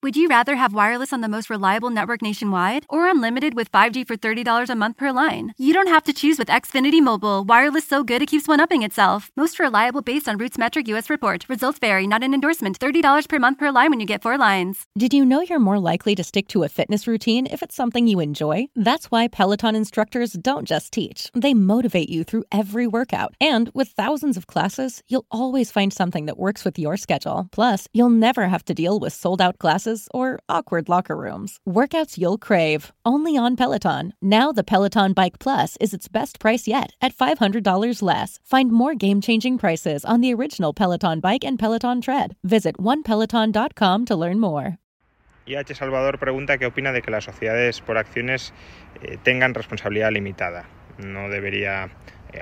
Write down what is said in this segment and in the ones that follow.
Would you rather have wireless on the most reliable network nationwide or unlimited with 5G for $30 a month per line? You don't have to choose with Xfinity Mobile. Wireless so good it keeps one upping itself. Most reliable based on RootMetrics US report. Results vary, not an endorsement. $30 per month per line when you get four lines. Did you know you're more likely to stick to a fitness routine if it's something you enjoy? That's why Peloton instructors don't just teach, they motivate you through every workout. And with thousands of classes, you'll always find something that works with your schedule. Plus, you'll never have to deal with sold out classes or awkward locker rooms. Workouts you'll crave, only on Peloton. Now the Peloton Bike Plus is its best price yet at $500 less. Find more game changing prices on the original Peloton Bike and Peloton Tread. Visit onepeloton.com to learn more. Y H. Salvador pregunta qué opina de que las sociedades por acciones eh, tengan responsabilidad limitada. No debería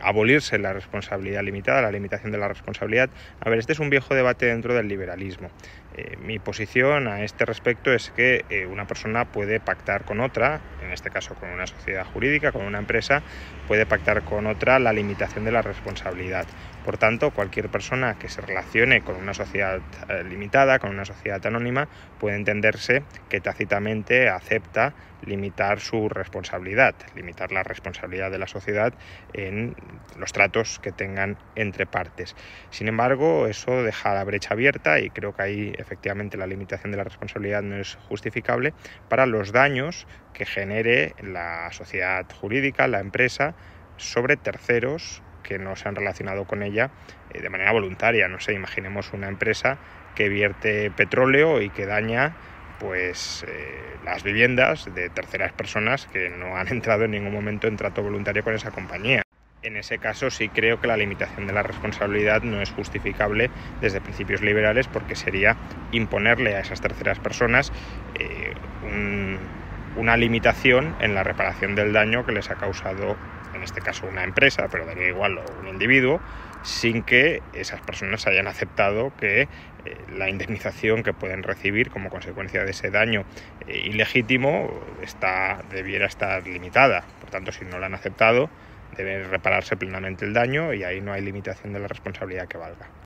abolirse la responsabilidad limitada, la limitación de la responsabilidad. A ver, este es un viejo debate dentro del liberalismo. Eh, mi posición a este respecto es que eh, una persona puede pactar con otra, en este caso con una sociedad jurídica, con una empresa, puede pactar con otra la limitación de la responsabilidad. Por tanto, cualquier persona que se relacione con una sociedad eh, limitada, con una sociedad anónima, puede entenderse que tácitamente acepta limitar su responsabilidad, limitar la responsabilidad de la sociedad en los tratos que tengan entre partes. Sin embargo, eso deja la brecha abierta y creo que ahí efectivamente la limitación de la responsabilidad no es justificable para los daños que genere la sociedad jurídica, la empresa, sobre terceros que no se han relacionado con ella eh, de manera voluntaria. No sé, imaginemos una empresa que vierte petróleo y que daña pues eh, las viviendas de terceras personas que no han entrado en ningún momento en trato voluntario con esa compañía. En ese caso sí creo que la limitación de la responsabilidad no es justificable desde principios liberales porque sería imponerle a esas terceras personas eh, un, una limitación en la reparación del daño que les ha causado, este caso una empresa, pero daría igual o un individuo, sin que esas personas hayan aceptado que eh, la indemnización que pueden recibir como consecuencia de ese daño eh, ilegítimo está, debiera estar limitada. Por tanto, si no la han aceptado, debe repararse plenamente el daño y ahí no hay limitación de la responsabilidad que valga.